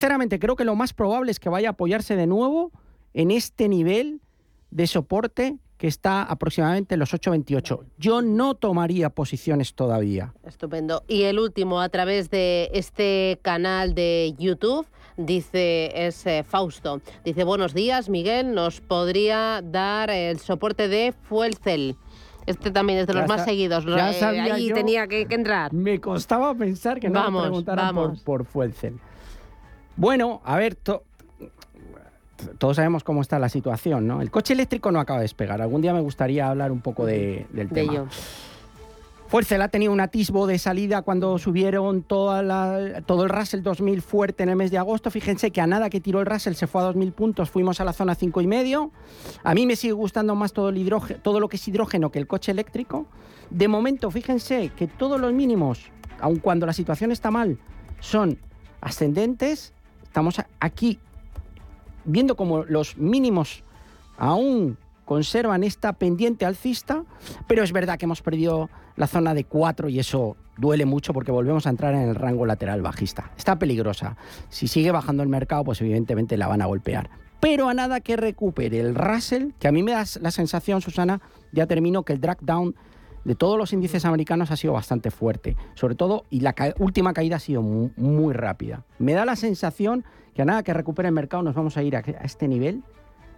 sinceramente creo que lo más probable es que vaya a apoyarse de nuevo en este nivel de soporte que está aproximadamente en los 8.28. Yo no tomaría posiciones todavía. Estupendo. Y el último, a través de este canal de YouTube, dice, es eh, Fausto. Dice, buenos días, Miguel, ¿nos podría dar el soporte de Fuelcel? Este también es de los más seguidos. Ya eh, ahí tenía que, entrar. Me costaba pensar que no me preguntaran por, por Fuelcel. Bueno, a ver, todos sabemos cómo está la situación, ¿no? El coche eléctrico no acaba de despegar. Algún día me gustaría hablar un poco de, del de tema. Ello. Fuercel ha tenido un atisbo de salida cuando subieron toda la, todo el Russell 2000 fuerte en el mes de agosto. Fíjense que a nada que tiró el Russell se fue a 2000 puntos, fuimos a la zona 5 y medio. A mí me sigue gustando más todo, el hidrógeno, todo lo que es hidrógeno que el coche eléctrico. De momento, fíjense que todos los mínimos, aun cuando la situación está mal, son ascendentes. Estamos aquí viendo como los mínimos aún conservan esta pendiente alcista, pero es verdad que hemos perdido la zona de 4 y eso duele mucho porque volvemos a entrar en el rango lateral bajista. Está peligrosa. Si sigue bajando el mercado, pues evidentemente la van a golpear. Pero a nada que recupere el Russell, que a mí me da la sensación, Susana, ya termino, que el drag down de todos los índices americanos ha sido bastante fuerte. Sobre todo, y la última caída ha sido muy rápida. Me da la sensación que a nada que recupere el mercado nos vamos a ir a, este nivel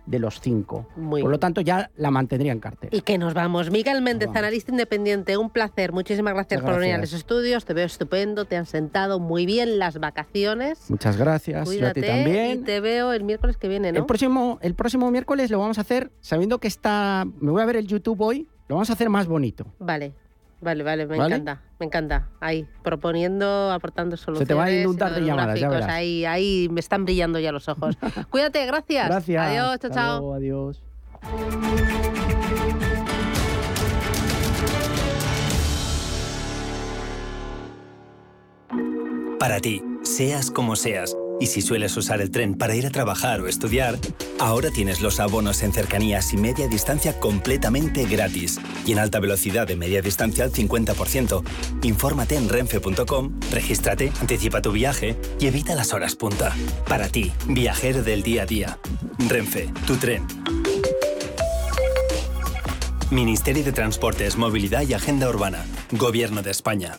de los cinco. Por lo tanto, ya la mantendría en cartera. Y que nos vamos. Miguel Méndez, analista independiente, un placer. Muchísimas gracias, por venir a los estudios. Te veo estupendo, te han sentado muy bien las vacaciones. Muchas gracias. Cuídate, también. Y te veo el miércoles que viene, ¿no? El próximo, el próximo miércoles lo vamos a hacer sabiendo que está. Me voy a ver el YouTube hoy. Lo vamos a hacer más bonito. Vale. Vale, vale, me encanta, me encanta. Ahí, proponiendo, aportando soluciones. Se te va a inundar de llamadas, ya verás. Ahí, ahí me están brillando ya los ojos. Cuídate, gracias. Gracias. Adiós, chao, chao. adiós. Para ti, seas como seas y si sueles usar el tren para ir a trabajar o estudiar, ahora tienes los abonos en cercanías y media distancia completamente gratis. Y en alta velocidad de media distancia al 50%. Infórmate en renfe.com, regístrate, anticipa tu viaje y evita las horas punta. Para ti, viajero del día a día. Renfe, tu tren. Ministerio de Transportes, Movilidad y Agenda Urbana. Gobierno de España.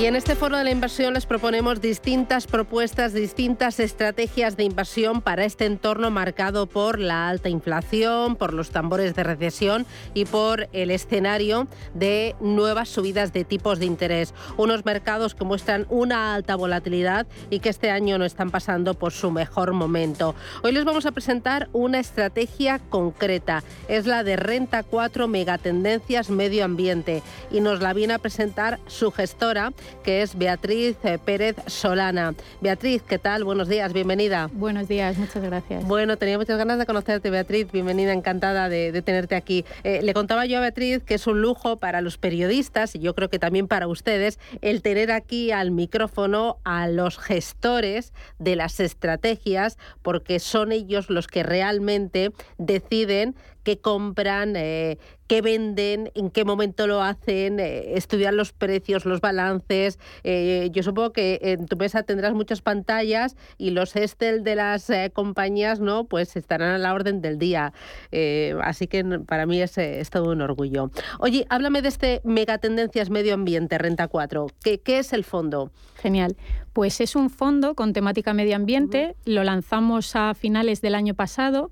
Y en este foro de la inversión les proponemos distintas propuestas, distintas estrategias de inversión para este entorno marcado por la alta inflación, por los tambores de recesión y por el escenario de nuevas subidas de tipos de interés. Unos mercados que muestran una alta volatilidad y que este año no están pasando por su mejor momento. Hoy les vamos a presentar una estrategia concreta. Es la de Renta 4 Megatendencias Medio Ambiente y nos la viene a presentar su gestora que es Beatriz eh, Pérez Solana. Beatriz, ¿qué tal? Buenos días, bienvenida. Buenos días, muchas gracias. Bueno, tenía muchas ganas de conocerte, Beatriz. Bienvenida, encantada de, tenerte aquí. Eh, le contaba yo a Beatriz que es un lujo para los periodistas y yo creo que también para ustedes el tener aquí al micrófono a los gestores de las estrategias, porque son ellos los que realmente deciden qué compran, eh, qué venden, en qué momento lo hacen, eh, estudiar los precios, los balances. Eh, yo supongo que en tu mesa tendrás muchas pantallas y los Excel de las compañías no, pues estarán a la orden del día. así que para mí es, es, todo un orgullo. Oye, háblame de este Megatendencias Medio Ambiente Renta 4. ¿Qué, qué es el fondo? Genial. Pues es un fondo con temática medio ambiente. Lo lanzamos a finales del año pasado.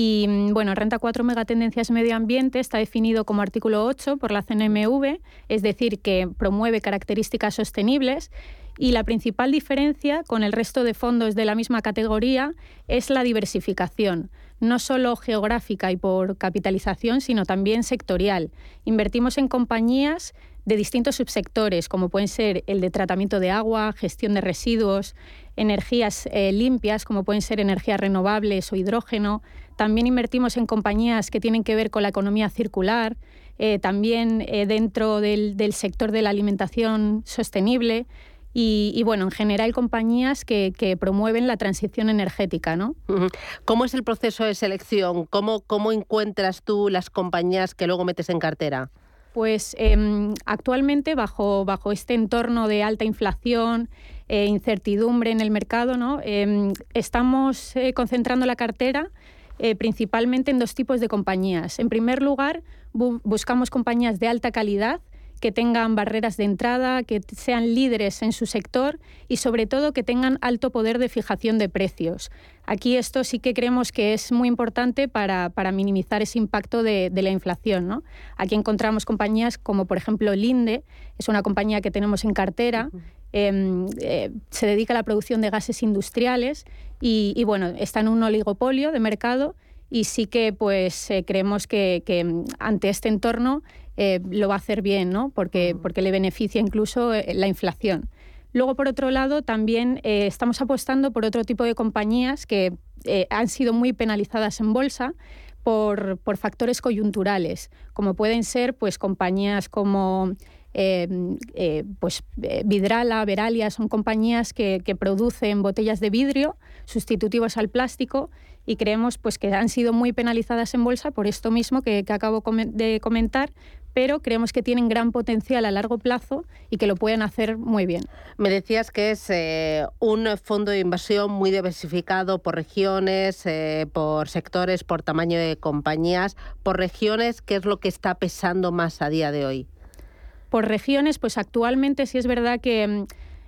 Y mm, bueno, Renta 4 Megatendencias Medio Ambiente está definido como artículo 8 por la CNMV, es decir, que promueve características sostenibles. Y la principal diferencia con el resto de fondos de la misma categoría es la diversificación, no solo geográfica y por capitalización, sino también sectorial. Invertimos en compañías de distintos subsectores, como pueden ser el de tratamiento de agua, gestión de residuos, energías eh, limpias, como pueden ser energías renovables o hidrógeno. También invertimos en compañías que tienen que ver con la economía circular, eh, también eh, dentro del, sector de la alimentación sostenible. Y, bueno, en general compañías que, promueven la transición energética. ¿no? ¿Cómo es el proceso de selección? ¿Cómo, ¿Cómo encuentras tú las compañías que luego metes en cartera? Pues em, actualmente bajo, bajo este entorno de alta inflación, e incertidumbre en el mercado, ¿no? Em, estamos concentrando la cartera eh, principalmente en dos tipos de compañías. En primer lugar, buscamos compañías de alta calidad que tengan barreras de entrada, que sean líderes en su sector y sobre todo que tengan alto poder de fijación de precios. Aquí esto sí que creemos que es muy importante para, minimizar ese impacto de, la inflación. Aquí encontramos compañías como por ejemplo Linde, es una compañía que tenemos en cartera. Em, eh, se dedica a la producción de gases industriales y, bueno, está en un oligopolio de mercado y sí que pues eh, creemos que, que, ante este entorno eh, lo va a hacer bien, ¿no? porque, porque le beneficia incluso eh, la inflación. Luego, por otro lado, también eh, estamos apostando por otro tipo de compañías que han sido muy penalizadas en bolsa por, por, factores coyunturales, como pueden ser pues, compañías como pues, Vidrala, Veralia, son compañías que, que, producen botellas de vidrio sustitutivos al plástico y creemos pues, que han sido muy penalizadas en bolsa por esto mismo que, que acabo de comentar, pero creemos que tienen gran potencial a largo plazo y que lo pueden hacer muy bien. Me decías que es eh, un fondo de inversión muy diversificado por regiones, eh, por sectores, por tamaño de compañías. Por regiones, ¿qué es lo que está pesando más a día de hoy? Por regiones, pues actualmente sí es verdad que mm,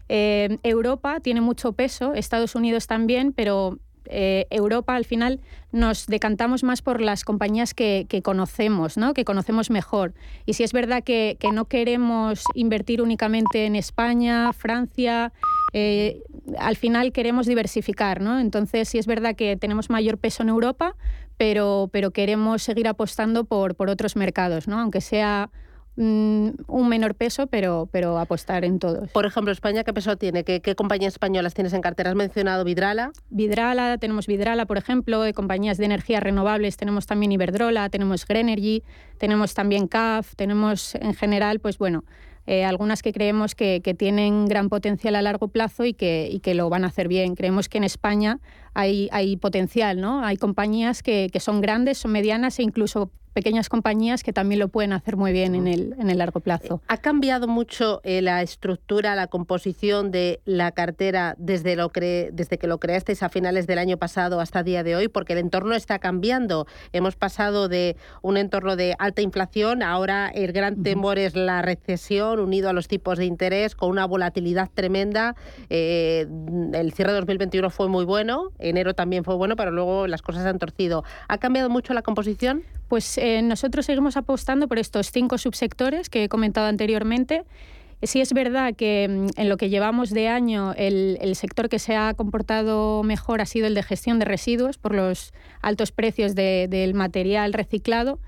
eh, Europa tiene mucho peso, Estados Unidos también, pero eh, Europa al final nos decantamos más por las compañías que, conocemos, ¿no? que conocemos mejor. Y si es verdad que, no queremos invertir únicamente en España, Francia, eh, al final queremos diversificar. ¿no? Entonces sí es verdad que tenemos mayor peso en Europa, pero, pero queremos seguir apostando por, por otros mercados, ¿no? aunque sea Mm, un menor peso, pero, pero apostar en todos. Por ejemplo, España, ¿qué peso tiene? ¿Qué, compañías españolas tienes en cartera? ¿Has mencionado Vidrala? Vidrala, tenemos Vidrala, por ejemplo, de compañías de energías renovables, tenemos también Iberdrola, tenemos Grenergy, tenemos también CAF, tenemos en general, pues bueno, eh, algunas que creemos que, tienen gran potencial a largo plazo y que, y que lo van a hacer bien. Creemos que en España hay, hay potencial, ¿no? Hay compañías que, que son grandes, son medianas e incluso pequeñas compañías que también lo pueden hacer muy bien en el, en el largo plazo. ¿Ha cambiado mucho eh, la estructura, la composición de la cartera desde, lo desde que lo creasteis a finales del año pasado hasta el día de hoy? Porque el entorno está cambiando. Hemos pasado de un entorno de alta inflación, ahora el gran temor es la recesión unido a los tipos de interés con una volatilidad tremenda. Eh, el cierre de 2021 fue muy bueno, enero también fue bueno, pero luego las cosas han torcido. ¿Ha cambiado mucho la composición? Pues eh, nosotros seguimos apostando por estos cinco subsectores que he comentado anteriormente. Sí es verdad que mm, en lo que llevamos de año el, sector que se ha comportado mejor ha sido el de gestión de residuos por los altos precios del material reciclado,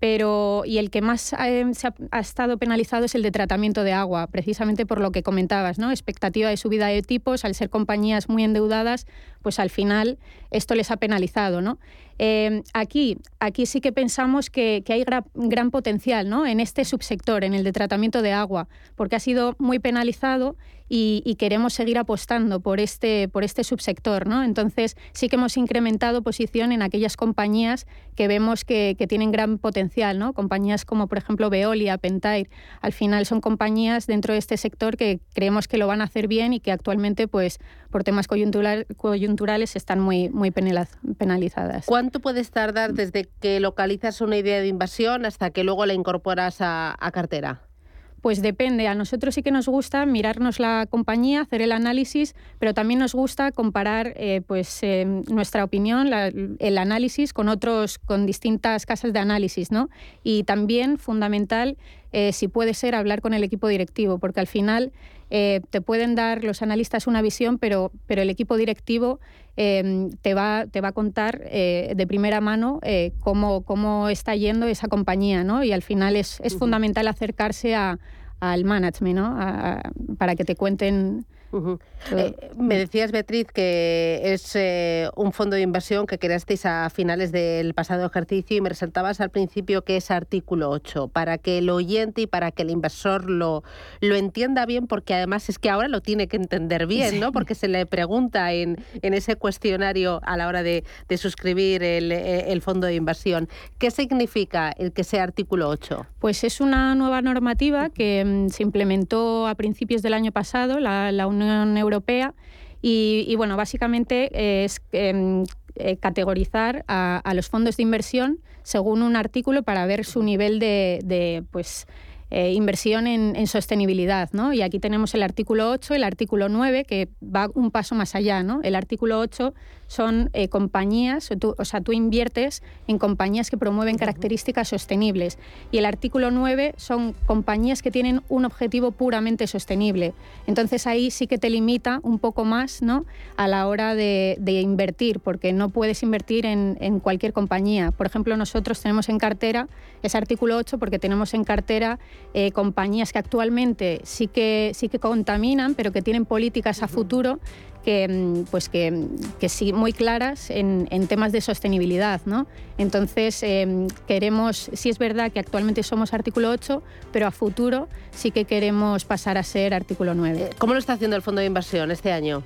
pero y el que más eh, se ha, estado penalizado es el de tratamiento de agua, precisamente por lo que comentabas, ¿no? Expectativa de subida de tipos, al ser compañías muy endeudadas, pues al final esto les ha penalizado, ¿no? Eh, aquí, aquí sí que pensamos que, hay gran potencial ¿no? en este subsector, en el de tratamiento de agua, porque ha sido muy penalizado y, queremos seguir apostando por este, por este subsector. ¿no? Entonces, sí que hemos incrementado posición en aquellas compañías que vemos que, tienen gran potencial, ¿no? compañías como, por ejemplo, Veolia, Pentair. Al final son compañías dentro de este sector que creemos que lo van a hacer bien y que actualmente, pues, por temas coyunturales, están muy, muy penalizadas. ¿Cuánto puedes tardar desde que localizas una idea de invasión hasta que luego la incorporas a, cartera? Pues depende. A nosotros sí que nos gusta mirarnos la compañía, hacer el análisis, pero también nos gusta comparar, eh, pues, eh, nuestra opinión, el análisis con otros, con distintas casas de análisis, ¿no? Y también fundamental, eh, si puede ser, hablar con el equipo directivo, porque al final te pueden dar los analistas una visión, pero, pero el equipo directivo Em, te, va, te va a contar eh, de primera mano eh, cómo, cómo está yendo esa compañía, ¿no? Y al final es, es fundamental acercarse a, al management, ¿no? para que te cuenten eh, me decías, Beatriz, que es eh, un fondo de inversión que creasteis a finales del pasado ejercicio y me resaltabas al principio que es artículo 8, para que el oyente y para que el inversor lo, lo entienda bien, porque además es que ahora lo tiene que entender bien, ¿no? Porque se le pregunta en, en ese cuestionario a la hora de, de suscribir el, eh, el, fondo de inversión. ¿Qué significa el que sea artículo 8? Pues es una nueva normativa que mm, se implementó a principios del año pasado, la, la Unión Europea. Y, bueno, básicamente es em, eh, categorizar a, los fondos de inversión según un artículo para ver su nivel de, de pues, eh, inversión en, sostenibilidad. ¿no? Y aquí tenemos el artículo 8, el artículo 9, que va un paso más allá. ¿no? El artículo 8 son eh, compañías, o sea, tú inviertes en compañías que promueven características sostenibles. Y el artículo 9 son compañías que tienen un objetivo puramente sostenible. Entonces ahí sí que te limita un poco más ¿no? a la hora de, invertir, porque no puedes invertir en, en, cualquier compañía. Por ejemplo, nosotros tenemos en cartera ese artículo 8 porque tenemos en cartera eh, compañías que actualmente sí que, sí que contaminan, pero que tienen políticas a futuro que, mm, pues que, que sí, muy claras en, en, temas de sostenibilidad. ¿no? Entonces, eh, queremos, sí es verdad que actualmente somos artículo 8, pero a futuro sí que queremos pasar a ser artículo 9. Eh, ¿Cómo lo está haciendo el fondo de inversión este año?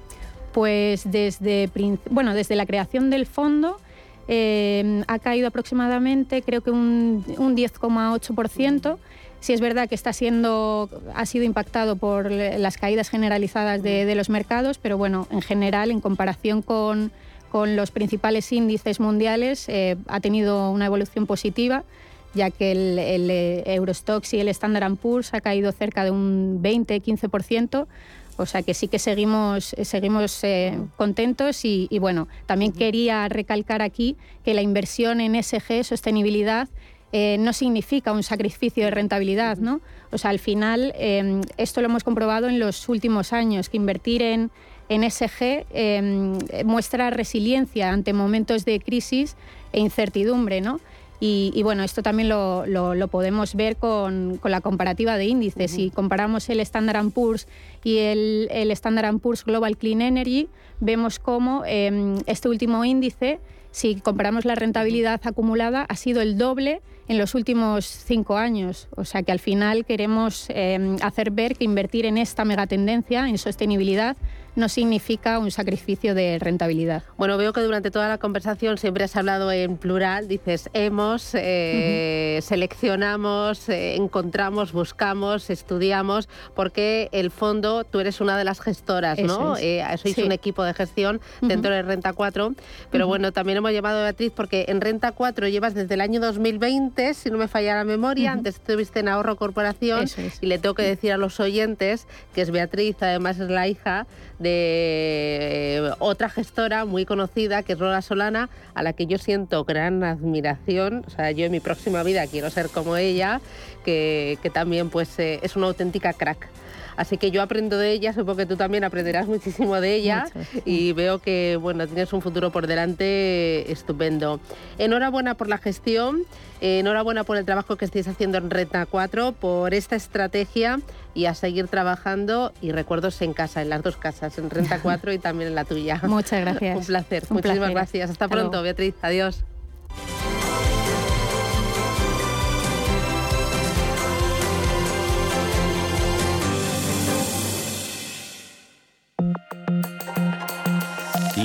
Pues desde, bueno, desde la creación del fondo ha caído aproximadamente, creo que un, un 10,8%. Sí es verdad que está siendo, ha sido impactado por las caídas generalizadas de, los mercados, pero bueno, en general, en comparación con, los principales índices mundiales, eh, ha tenido una evolución positiva, ya que el, el eh, Eurostox y el Standard Poor's ha caído cerca de un 20-15%. O sea que sí que seguimos, seguimos eh, contentos y, y, bueno, también quería recalcar aquí que la inversión en SG, sostenibilidad, eh, no significa un sacrificio de rentabilidad, ¿no? O sea, al final, em, esto lo hemos comprobado en los últimos años, que invertir en, en SG em, muestra resiliencia ante momentos de crisis e incertidumbre, ¿no? Y, bueno, esto también lo, lo, podemos ver con, con, la comparativa de índices. Si comparamos el Standard Poor's y el, el Standard Poor's Global Clean Energy, vemos cómo em, este último índice, si comparamos la rentabilidad acumulada, ha sido el doble en los últimos cinco años. O sea que al final queremos em, hacer ver que invertir en esta megatendencia, en sostenibilidad, no significa un sacrificio de rentabilidad. Bueno, veo que durante toda la conversación siempre has hablado en plural, dices hemos, eh, seleccionamos, eh, encontramos, buscamos, estudiamos, porque el fondo, tú eres una de las gestoras, ¿no? Eh, sois un equipo de gestión dentro de Renta 4, pero bueno, también hemos llamado a Beatriz porque en Renta 4 llevas desde el año 2020, si no me falla la memoria, antes estuviste en Ahorro Corporación y le tengo que decir a los oyentes que es Beatriz, además es la hija de eh, otra gestora muy conocida, que es Rola Solana, a la que yo siento gran admiración. O sea, yo en mi próxima vida quiero ser como ella, que, también pues eh, es una auténtica crack. Así que yo aprendo de ella, supongo que tú también aprenderás muchísimo de ella y veo que bueno, tienes un futuro por delante estupendo. Enhorabuena por la gestión, enhorabuena por el trabajo que estáis haciendo en Renta 4, por esta estrategia y a seguir trabajando y recuerdos en casa, en las dos casas, en Renta 4 y también en la tuya. Muchas gracias. Un placer. Muchísimas gracias. Hasta, pronto, Beatriz. Adiós.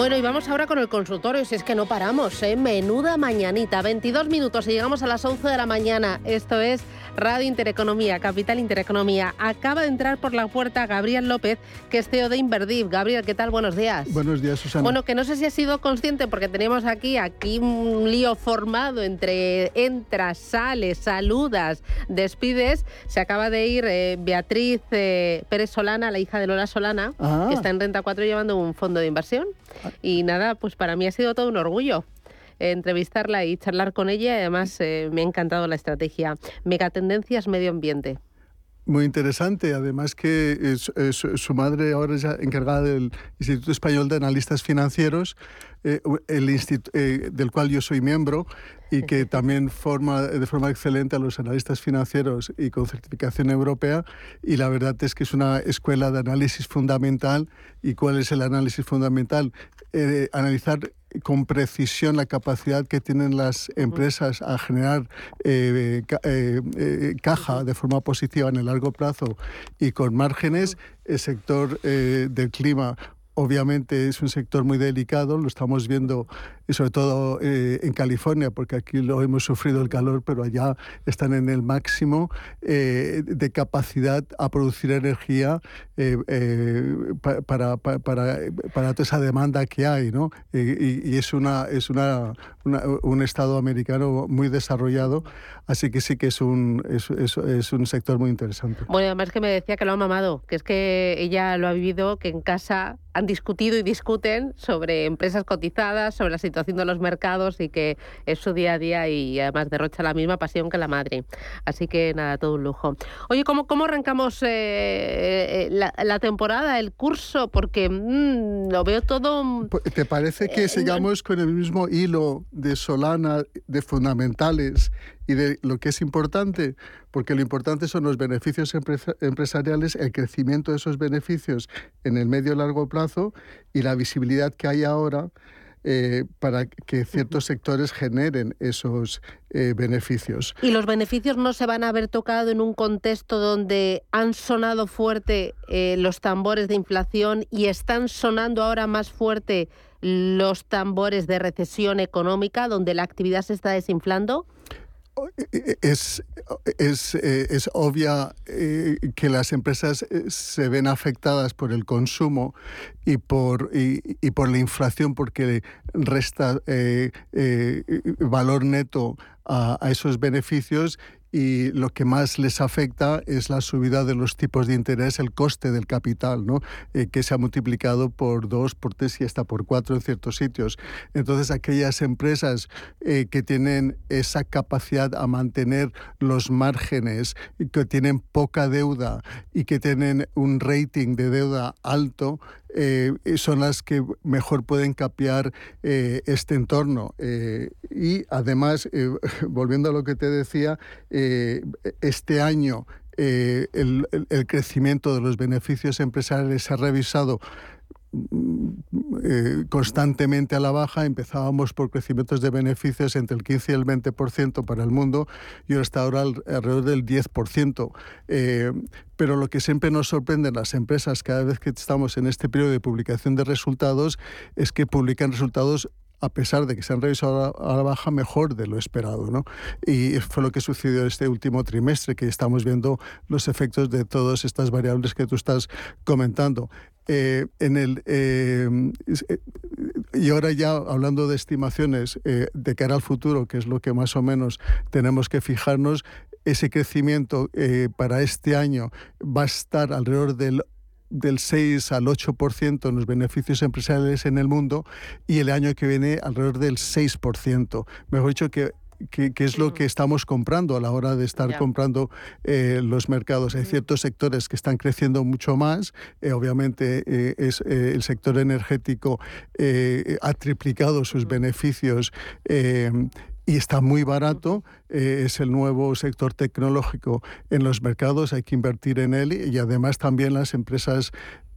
Bueno, y vamos ahora con el consultorio, si es que no paramos, ¿eh? Menuda mañanita, 22 minutos y llegamos a las 11 de la mañana. Esto es Radio Intereconomía, Capital Intereconomía. Acaba de entrar por la puerta Gabriel López, que es CEO de Inverdiv. Gabriel, ¿qué tal? Buenos días. Buenos días, Susana. Bueno, que no sé si has sido consciente, porque tenemos aquí, aquí un lío formado entre entras, sales, saludas, despides. Se acaba de ir eh, Beatriz eh, Pérez Solana, la hija de Lola Solana, ah. que está en Renta 4 llevando un fondo de inversión. Y nada, pues para mí ha sido todo un orgullo entrevistarla y charlar con ella. Además, eh, me ha encantado la estrategia. Megatendencias medio ambiente. Muy interesante, además que su madre ahora es encargada del Instituto Español de Analistas Financieros, eh, el eh, del cual yo soy miembro y que también forma de forma excelente a los analistas financieros y con certificación europea. Y la verdad es que es una escuela de análisis fundamental. ¿Y cuál es el análisis fundamental? analizar con precisión la capacidad que tienen las empresas a generar eh, eh, eh, caja de forma positiva en el largo plazo y con márgenes, el sector del clima obviamente es un sector muy delicado, lo estamos viendo sobre todo eh, en California, porque aquí lo hemos sufrido el calor, pero allá están en el máximo eh, de capacidad a producir energía eh, para, para, para, toda esa demanda que hay, ¿no? Y, es, una, es una un Estado americano muy desarrollado, así que sí que es un, es, es, un sector muy interesante. Bueno, además que me decía que lo ha mamado, que es que ella lo ha vivido, que en casa han discutido y discuten sobre empresas cotizadas, sobre la situación de los mercados y que es su día a día y además derrocha la misma pasión que la madre. Así que nada, todo un lujo. Oye, ¿cómo, cómo arrancamos eh, eh, la, temporada, el curso? Porque mm, lo veo todo... Pues, ¿Te parece que eh, sigamos con el mismo hilo de Solana, de fundamentales y de lo que es importante? Porque lo importante son los beneficios empresariales, el crecimiento de esos beneficios en el medio y largo plazo y la visibilidad que hay ahora eh, para que ciertos sectores generen esos eh, beneficios. ¿Y los beneficios no se van a haber tocado en un contexto donde han sonado fuerte eh, los tambores de inflación y están sonando ahora más fuerte los tambores de recesión económica, donde la actividad se está desinflando? Es, es, eh, es obvia eh, que las empresas eh, se ven afectadas por el consumo y por, y, por la inflación porque resta valor neto a, a, esos beneficios y lo que más les afecta es la subida de los tipos de interés, el coste del capital, ¿no? Eh, que se ha multiplicado por dos, por tres y hasta por cuatro en ciertos sitios. Entonces, aquellas empresas eh, que tienen esa capacidad a mantener los márgenes, que tienen poca deuda y que tienen un rating de deuda alto, eh, son las que mejor pueden capear eh, este entorno. Eh, y además, volviendo a lo que te decía, este año el, el, crecimiento de los beneficios empresariales se ha revisado eh, constantemente a la baja. Empezábamos por crecimientos de beneficios entre el 15 y el 20% para el mundo y está ahora alrededor del 10%. Eh, pero lo que siempre nos sorprende en las empresas cada vez que estamos en este periodo de publicación de resultados es que publican resultados a pesar de que se han revisado a la baja mejor de lo esperado. ¿no? Y fue lo que sucedió este último trimestre, que estamos viendo los efectos de todas estas variables que tú estás comentando. Eh, en el, eh, eh, y ahora ya hablando de estimaciones de cara al futuro, que es lo que más o menos tenemos que fijarnos, ese crecimiento para este año va a estar alrededor del del 6 al 8% en los beneficios empresariales en el mundo y el año que viene alrededor del 6%. Mejor dicho, que que, es lo que estamos comprando a la hora de estar comprando eh, los mercados. Hay ciertos sectores que están creciendo mucho más. Eh, obviamente eh, es el sector energético ha triplicado sus beneficios y está muy barato. es el nuevo sector tecnológico en los mercados, hay que invertir en él y además también las empresas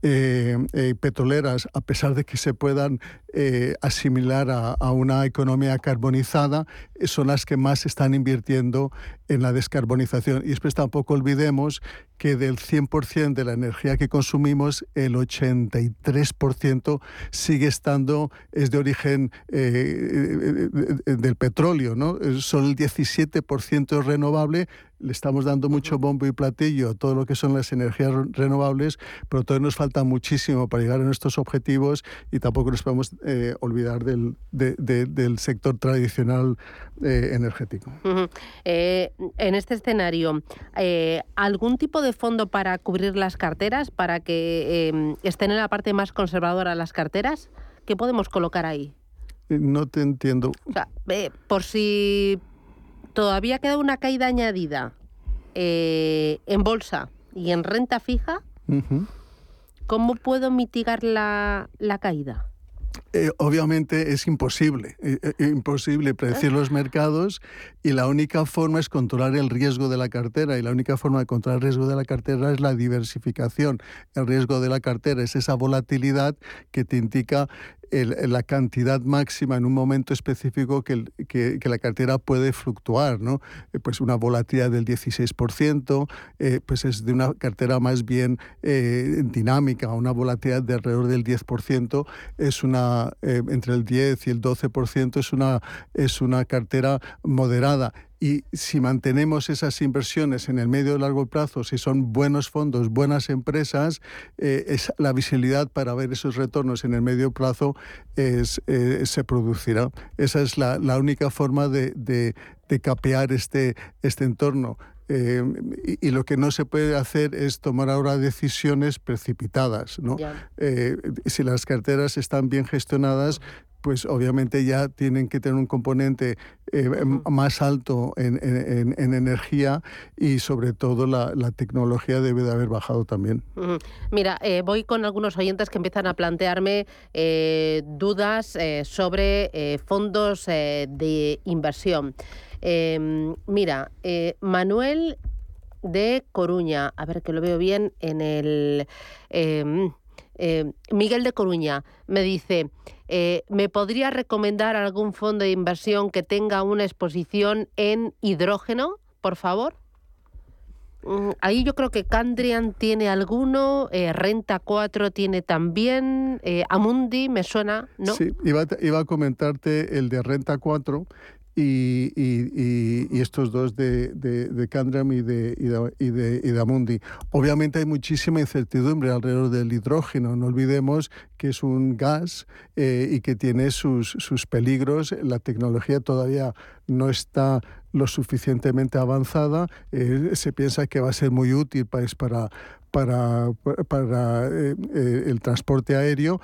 eh, eh, petroleras, a pesar de que se puedan eh, asimilar a, una economía carbonizada, son las que más están invirtiendo en la descarbonización. Y después tampoco olvidemos que del 100% de la energía que consumimos, el 83% sigue estando, es de origen del petróleo, ¿no? Solo el 17% es renovable, le estamos dando mucho bombo y platillo a todo lo que son las energías renovables, pero todavía nos falta muchísimo para llegar a nuestros objetivos y tampoco nos podemos eh, olvidar del, del, sector tradicional eh, energético. Eh, en este escenario, ¿algún tipo de fondo para cubrir las carteras, para que em, estén en la parte más conservadora las carteras? ¿Qué podemos colocar ahí? No te entiendo. O sea, por si todavía queda una caída añadida eh, en bolsa y en renta fija, ¿cómo puedo mitigar la, caída? Eh, obviamente es imposible, eh, imposible predecir los mercados y la única forma es controlar el riesgo de la cartera y la única forma de controlar el riesgo de la cartera es la diversificación. El riesgo de la cartera es esa volatilidad que te indica la cantidad máxima en un momento específico que, que, la cartera puede fluctuar, ¿no? Eh, pues una volatilidad del 16%, eh, pues es de una cartera más bien eh, dinámica, una volatilidad de alrededor del 10%, es una, entre el 10 y el 12% es una, es una cartera moderada y si mantenemos esas inversiones en el medio y largo plazo, si son buenos fondos, buenas empresas, eh, la visibilidad para ver esos retornos en el medio plazo es, eh, se producirá. Esa es la, única forma de, de, capear este, este entorno. Eh, y, lo que no se puede hacer es tomar ahora decisiones precipitadas. ¿no? si las carteras están bien gestionadas, pues obviamente ya tienen que tener un componente eh, más alto en, energía y sobre todo la, tecnología debe de haber bajado también. Mira, eh, voy con algunos oyentes que empiezan a plantearme eh, dudas sobre fondos de inversión. Em, mira, Manuel de Coruña, a ver que lo veo bien en el... Em, Miguel de Coruña me dice, eh, ¿Me podría recomendar algún fondo de inversión que tenga una exposición en hidrógeno, por favor? Mm, ahí yo creo que Candrian tiene alguno, eh, Renta 4 tiene también, eh, Amundi me suena, ¿no? Sí, iba, iba, a comentarte el de Renta 4 y, y, estos dos de, de, de Candram y de, y de, y Amundi. Obviamente hay muchísima incertidumbre alrededor del hidrógeno. No olvidemos que es un gas eh, y que tiene sus, sus peligros. La tecnología todavía no está lo suficientemente avanzada. Eh, se piensa que va a ser muy útil pues, para, para, para eh, el transporte aéreo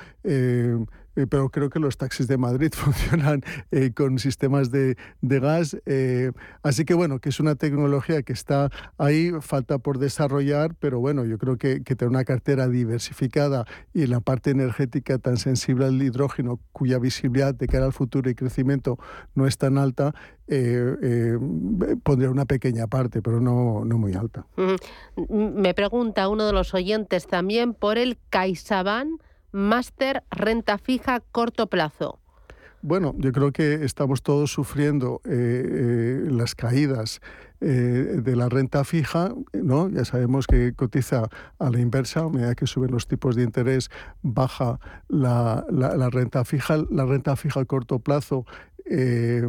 eh, pero creo que los taxis de Madrid funcionan eh, con sistemas de, gas. Eh, así que bueno, que es una tecnología que está ahí, falta por desarrollar, pero bueno, yo creo que, tener una cartera diversificada y la parte energética tan sensible al hidrógeno, cuya visibilidad de cara al futuro y crecimiento no es tan alta, pondría una pequeña parte, pero no, no muy alta. Me pregunta uno de los oyentes también por el CaixaBank máster renta fija corto plazo? Bueno, yo creo que estamos todos sufriendo eh, eh, las caídas eh, de la renta fija, ¿no? Ya sabemos que cotiza a la inversa, a medida que suben los tipos de interés, baja la, la renta fija. La renta fija a corto plazo eh,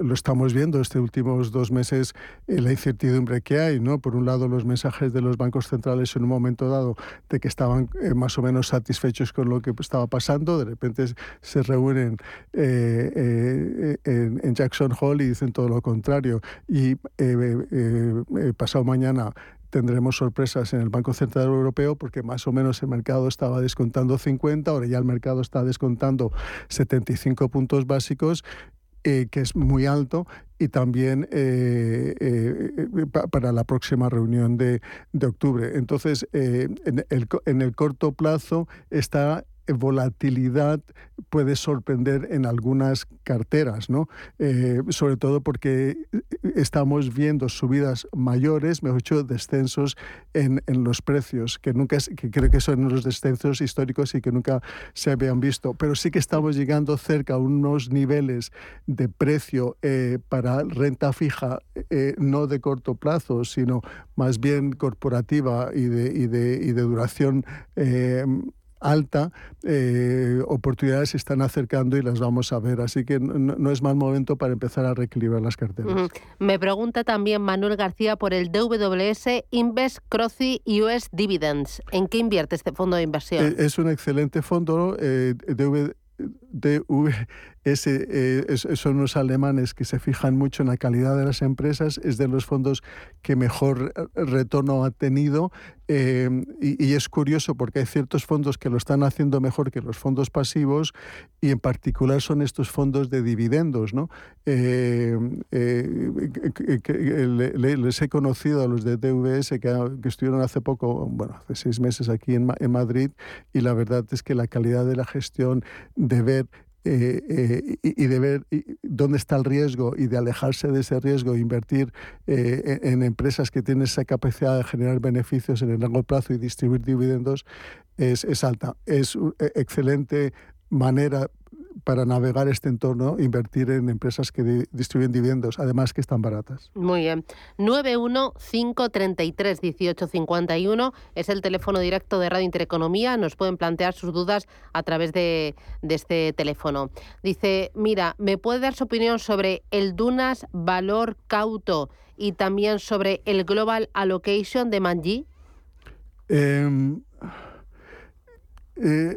lo estamos viendo estos últimos dos meses, eh, la incertidumbre que hay, ¿no? Por un lado, los mensajes de los bancos centrales en un momento dado de que estaban eh, más o menos satisfechos con lo que estaba pasando, de repente se reúnen en, Jackson Hole y dicen todo lo contrario. Y pasado mañana tendremos sorpresas en el Banco Central Europeo porque más o menos el mercado estaba descontando 50, ahora ya el mercado está descontando 75 puntos básicos eh, que es muy alto, y también eh, eh, para la próxima reunión de, de octubre. Entonces, en, el, en el corto plazo está volatilidad puede sorprender en algunas carteras, ¿no? Eh, sobre todo porque estamos viendo subidas mayores, mejor dicho, descensos en, en los precios, que nunca que creo que son los descensos históricos y que nunca se habían visto. Pero sí que estamos llegando cerca a unos niveles de precio eh, para renta fija, eh, no de corto plazo, sino más bien corporativa y de, y de, y de duración alta, eh, oportunidades se están acercando y las vamos a ver. Así que no, es mal momento para empezar a reequilibrar las carteras. Me pregunta también Manuel García por el DWS Invest Croci US Dividends. ¿En qué invierte este fondo de inversión? Eh, es un excelente fondo. Eh, DWS eh, son los alemanes que se fijan mucho en la calidad de las empresas, es de los fondos que mejor retorno ha tenido em, y, es curioso porque hay ciertos fondos que lo están haciendo mejor que los fondos pasivos y en particular son estos fondos de dividendos. ¿no? Em, eh, les he conocido a los de DWS que, estuvieron hace poco, bueno, hace seis meses aquí en Madrid y la verdad es que la calidad de la gestión, de ver eh, eh, y, de ver dónde está el riesgo y de alejarse de ese riesgo e invertir eh, en, empresas que tienen esa capacidad de generar beneficios en el largo plazo y distribuir dividendos es, es alta. Es una excelente manera para navegar este entorno, invertir en empresas que distribuyen dividendos, además que están baratas. Muy bien. 915331851 es el teléfono directo de Radio Intereconomía. Nos pueden plantear sus dudas a través de, de este teléfono. Dice, mira, ¿me puede dar su opinión sobre el Dunas Valor Cauto y también sobre el Global Allocation de Manji? Em, eh,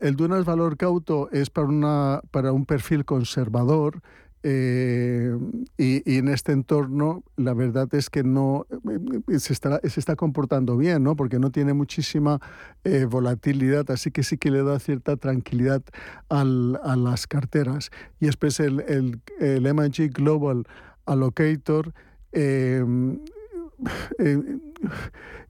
el, Dunas Valor Cauto es para, una, para un perfil conservador eh, y, en este entorno la verdad es que no eh, se está, se está comportando bien, ¿no? porque no tiene muchísima volatilidad, así que sí que le da cierta tranquilidad al, a las carteras. Y después el, el, el MG Global Allocator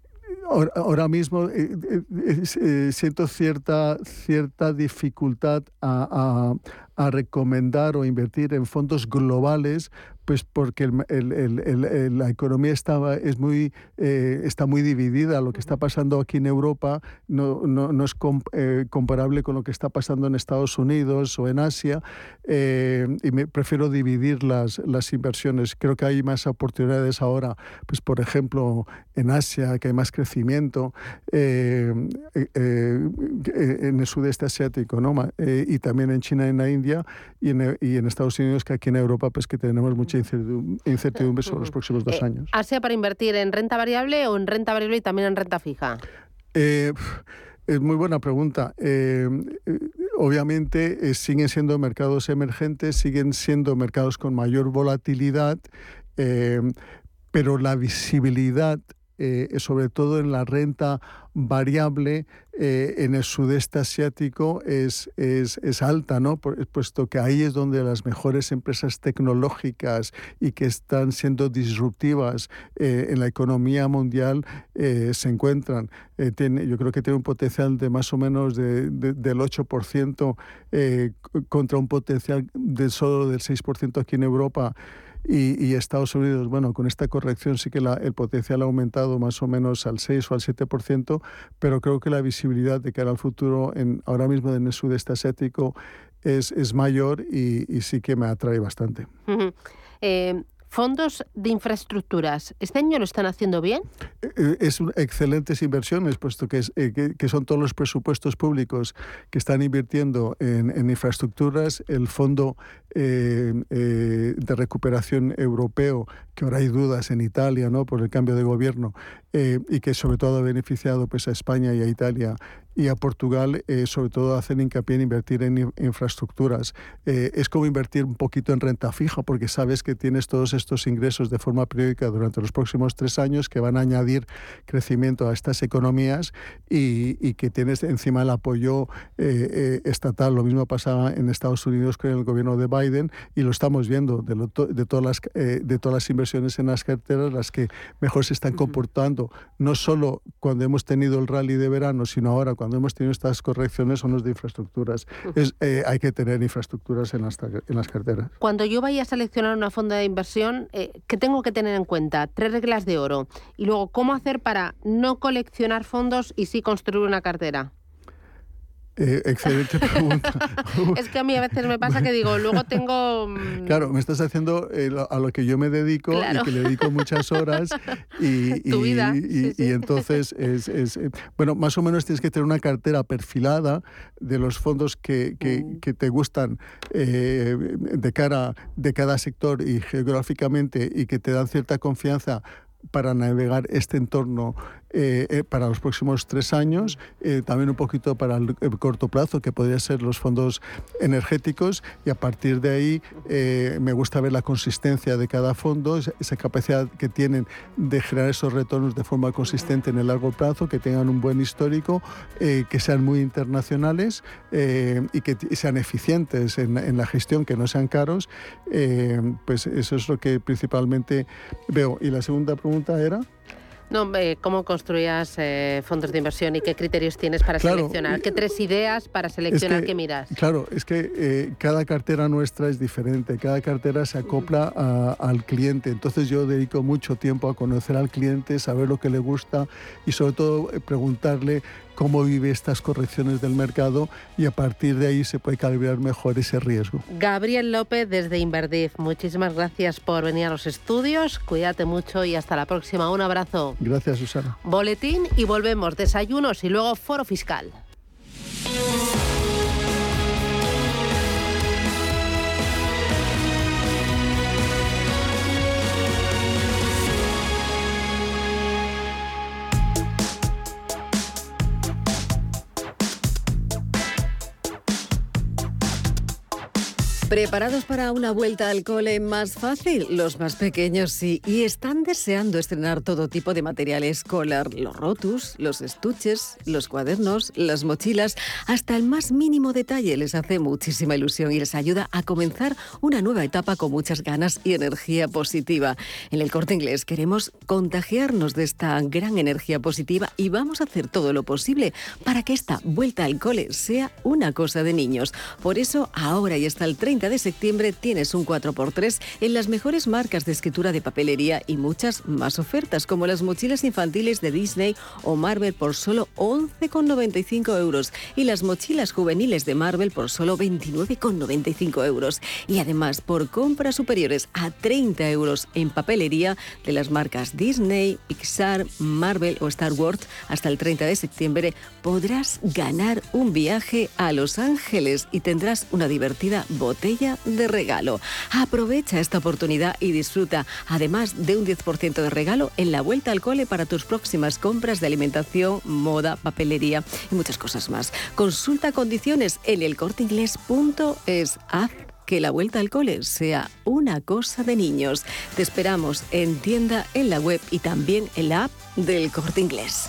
Ahora, mismo eh, eh, eh, siento cierta, cierta dificultad a, a recomendar o invertir en fondos globales, pues porque la economía estaba, es muy, eh, está muy dividida. Lo que está pasando aquí en Europa no, no, es eh, comparable con lo que está pasando en Estados Unidos o en Asia. Eh, y me prefiero dividir las, las inversiones. Creo que hay más oportunidades ahora, pues por ejemplo, en Asia, que hay más crecimiento, en el sudeste asiático, ¿no? y también en China y en la India y en, y en Estados Unidos, que aquí en Europa, pues que tenemos mucha incertidumbre sobre los próximos dos eh, años. ¿Asia para invertir en renta variable o en renta variable y también en renta fija? Eh, es muy buena pregunta. Eh, obviamente siguen siendo mercados emergentes, siguen siendo mercados con mayor volatilidad, pero la visibilidad eh, sobre todo en la renta variable eh, en el sudeste asiático es, es, es, alta, ¿no? puesto que ahí es donde las mejores empresas tecnológicas y que están siendo disruptivas eh, en la economía mundial se encuentran. Yo creo que tiene un potencial de más o menos de, del 8% contra un potencial de solo del 6% aquí en Europa. Y, Estados Unidos, bueno, con esta corrección sí que el potencial ha aumentado más o menos al 6 o al 7%, pero creo que la visibilidad de cara al futuro en, ahora mismo en el sudeste asiático es, es mayor y, sí que me atrae bastante. Fondos de infraestructuras, ¿este año lo están haciendo bien? Eh, eh, es excelentes inversiones, puesto que, eh, que, son todos los presupuestos públicos que están invirtiendo en, infraestructuras. El Fondo de Recuperación Europeo, que ahora hay dudas en Italia ¿no? por el cambio de gobierno, y que sobre todo ha beneficiado pues, a España y a Italia y a Portugal, eh, sobre todo, hacen hincapié en invertir en infraestructuras. Eh, es como invertir un poquito en renta fija, porque sabes que tienes todos estos ingresos de forma periódica durante los próximos tres años que van a añadir crecimiento a estas economías y, y que tienes encima el apoyo eh, estatal. Lo mismo pasaba en Estados Unidos con el gobierno de Biden y lo estamos viendo de, de, todas, las, de todas las inversiones en las carteras, las que mejor se están comportando, no solo cuando hemos tenido el rally de verano, sino ahora cuando cuando hemos tenido estas correcciones son los de infraestructuras. Es, eh, hay que tener infraestructuras en las, en las carteras. Cuando yo vaya a seleccionar una fonda de inversión, eh, ¿qué tengo que tener en cuenta? Tres reglas de oro. Y luego, ¿cómo hacer para no coleccionar fondos y sí construir una cartera? Eh, excelente pregunta. es que a mí a veces me pasa que digo, luego tengo... Mm, claro, me estás haciendo eh, a lo que yo me dedico y que le dedico muchas horas. Y, tu vida. Y, entonces, es, es, eh, bueno, más o menos tienes que tener una cartera perfilada de los fondos que, que, mm. que te gustan de cara de cada sector y geográficamente y que te dan cierta confianza para navegar este entorno eh, eh, para los próximos tres años, eh, también un poquito para el, corto plazo, que podría ser los fondos energéticos, y a partir de ahí me gusta ver la consistencia de cada fondo, esa capacidad que tienen de generar esos retornos de forma consistente en el largo plazo, que tengan un buen histórico, que sean muy internacionales y que sean eficientes en, en, la gestión, que no sean caros, pues eso es lo que principalmente veo. Y la segunda pregunta era... No, ¿cómo construías eh, fondos de inversión y qué criterios tienes para seleccionar? ¿Qué tres ideas para seleccionar qué miras? Claro, es que eh, cada cartera nuestra es diferente, cada cartera se acopla al cliente, entonces yo dedico mucho tiempo a conocer al cliente, saber lo que le gusta y sobre todo eh, preguntarle cómo vive estas correcciones del mercado y a partir de ahí se puede calibrar mejor ese riesgo. Gabriel López desde Inverdif, muchísimas gracias por venir a los estudios, cuídate mucho y hasta la próxima. Un abrazo. Gracias, Susana. Boletín y volvemos, desayunos y luego foro fiscal. ¿Preparados para una vuelta al cole más fácil? Los más pequeños sí, y están deseando estrenar todo tipo de material escolar, los rotus, los estuches, los cuadernos, las mochilas, hasta el más mínimo detalle les hace muchísima ilusión y les ayuda a comenzar una nueva etapa con muchas ganas y energía positiva. En el corte inglés queremos contagiarnos de esta gran energía positiva y vamos a hacer todo lo posible para que esta vuelta al cole sea una cosa de niños. Por eso ahora y hasta el 30 de septiembre tienes un 4x3 en las mejores marcas de escritura de papelería y muchas más ofertas, como las mochilas infantiles de Disney o Marvel por solo 11,95 euros y las mochilas juveniles de Marvel por solo 29,95 euros. Y además, por compras superiores a 30 euros en papelería de las marcas Disney, Pixar, Marvel o Star Wars, hasta el 30 de septiembre podrás ganar un viaje a Los Ángeles y tendrás una divertida botella de regalo. Aprovecha esta oportunidad y disfruta, además de un 10% de regalo en la vuelta al cole para tus próximas compras de alimentación, moda, papelería y muchas cosas más. Consulta condiciones en elcorteinglés.es. Haz que la vuelta al cole sea una cosa de niños. Te esperamos en tienda, en la web y también en la app del Corte Inglés.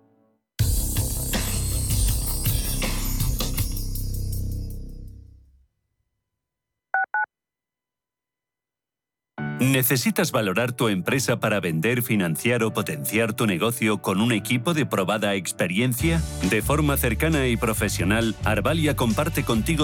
¿Necesitas valorar tu empresa para vender, financiar o potenciar tu negocio con un equipo de probada experiencia? De forma cercana y profesional, Arvalia comparte contigo